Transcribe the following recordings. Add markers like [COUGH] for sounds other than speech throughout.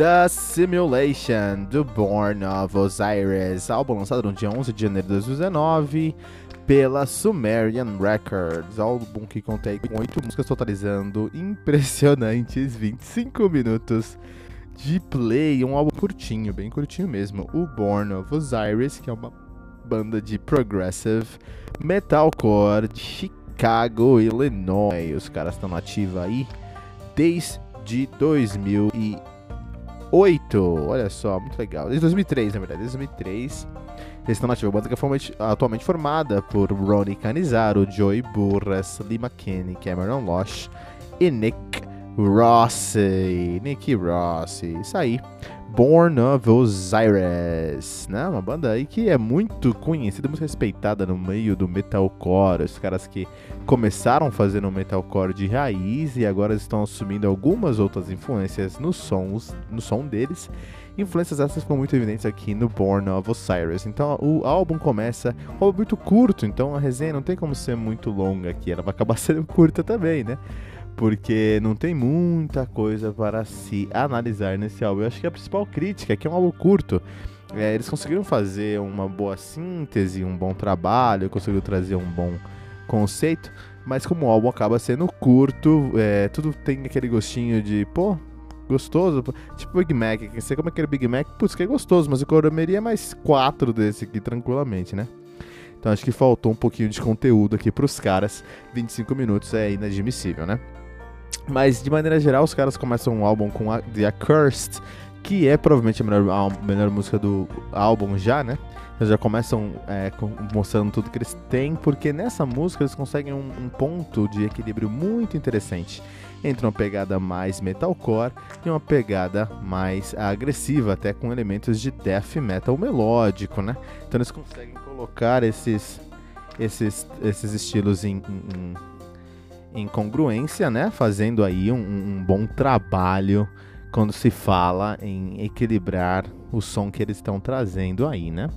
The Simulation do Born of Osiris, álbum lançado no dia 11 de janeiro de 2019 pela Sumerian Records, álbum que contém com 8 músicas totalizando impressionantes 25 minutos de play, um álbum curtinho, bem curtinho mesmo, o Born of Osiris, que é uma banda de progressive metalcore de Chicago, Illinois. Os caras estão ativa aí desde 2008. Olha só, muito legal. Desde 2003, na verdade, desde 2003. Eles estão nativos. A banda que é atualmente formada por Ronnie Canizaro, Joey Burras, Lee McKinney, Cameron Losh e Nick Rossi. Nick Rossi. Isso aí. Born of Osiris, né? Uma banda aí que é muito conhecida, muito respeitada no meio do metalcore. Os caras que começaram fazendo metalcore de raiz e agora estão assumindo algumas outras influências nos sons, no som deles. Influências essas ficam muito evidentes aqui no Born of Osiris. Então o álbum começa, um álbum muito curto, então a resenha não tem como ser muito longa aqui, ela vai acabar [LAUGHS] sendo curta também, né? Porque não tem muita coisa para se analisar nesse álbum. Eu acho que a principal crítica é que é um álbum curto. É, eles conseguiram fazer uma boa síntese, um bom trabalho, conseguiram trazer um bom conceito, mas como o álbum acaba sendo curto, é, tudo tem aquele gostinho de, pô, gostoso. Tipo Big Mac, você come aquele Big Mac, putz, que é gostoso, mas eu comeria mais quatro desse aqui tranquilamente, né? Então acho que faltou um pouquinho de conteúdo aqui pros caras. 25 minutos é inadmissível, né? Mas de maneira geral, os caras começam um álbum com a, The Accursed, que é provavelmente a melhor, a melhor música do álbum já, né? Eles já começam é, mostrando tudo que eles têm, porque nessa música eles conseguem um, um, ponto de equilíbrio muito interessante entre uma pegada mais metalcore e uma pegada mais agressiva, até com elementos de death metal melódico, né? Então eles conseguem colocar esses, esses, esses estilos em, em em congruência, né? Fazendo aí um, um, bom trabalho quando se fala em equilibrar o som que eles estão trazendo aí, né?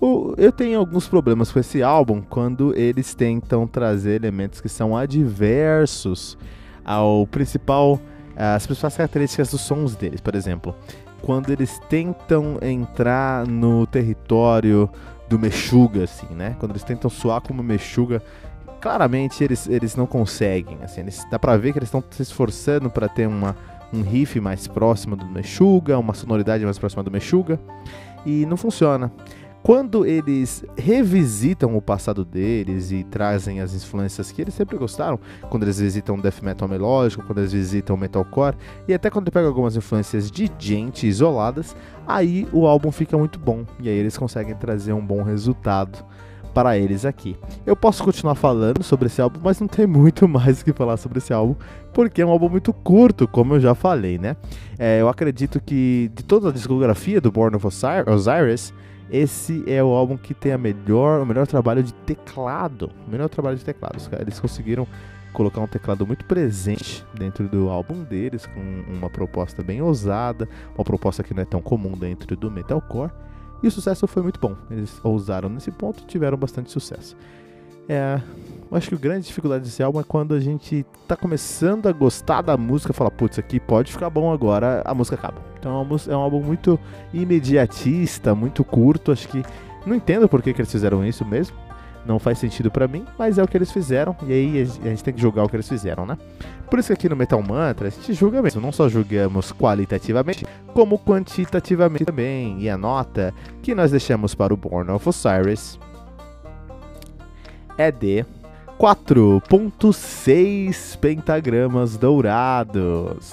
O, eu tenho alguns problemas com esse álbum quando eles tentam trazer elementos que são adversos ao principal, as principais características dos sons deles, por exemplo, quando eles tentam entrar no território do Meshuga, assim, né? Quando eles tentam soar como Meshuga claramente eles, eles não conseguem. Assim, eles, dá pra ver que eles estão se esforçando para ter uma, um riff mais próximo do Meshuga, uma sonoridade mais próxima do Meshuga, e não funciona. Quando eles revisitam o passado deles e trazem as influências que eles sempre gostaram, quando eles visitam death metal melódico, quando eles visitam metalcore e até quando pegam algumas influências de gente isoladas, aí o álbum fica muito bom e aí eles conseguem trazer um bom resultado para eles aqui. Eu posso continuar falando sobre esse álbum, mas não tem muito [LAUGHS] mais o que falar sobre esse álbum, porque é um álbum muito curto, como eu já falei, né? É, eu acredito que de toda a discografia do Born of Osiris, esse é o álbum que tem a melhor, o melhor trabalho de teclado. O melhor trabalho de teclado. Eles conseguiram colocar um teclado muito presente dentro do álbum deles, com uma proposta bem ousada, uma proposta que não é tão comum dentro do metalcore. E o sucesso foi muito bom. Eles ousaram nesse ponto e tiveram bastante sucesso. É, eu acho que a grande dificuldade desse álbum é quando a gente tá começando a gostar da música fala, putz, aqui pode ficar bom agora, a música acaba. Então é, é um álbum muito imediatista, muito curto. Acho que não entendo por que, que eles fizeram isso mesmo não faz sentido para mim, mas é o que eles fizeram, e aí a gente tem que julgar o que eles fizeram, né? Por isso que aqui no Metal Mantra a gente julga mesmo, não só julgamos qualitativamente, como quantitativamente também. E a nota que nós deixamos para o Born of Osiris é de 4.6 pentagramas dourados.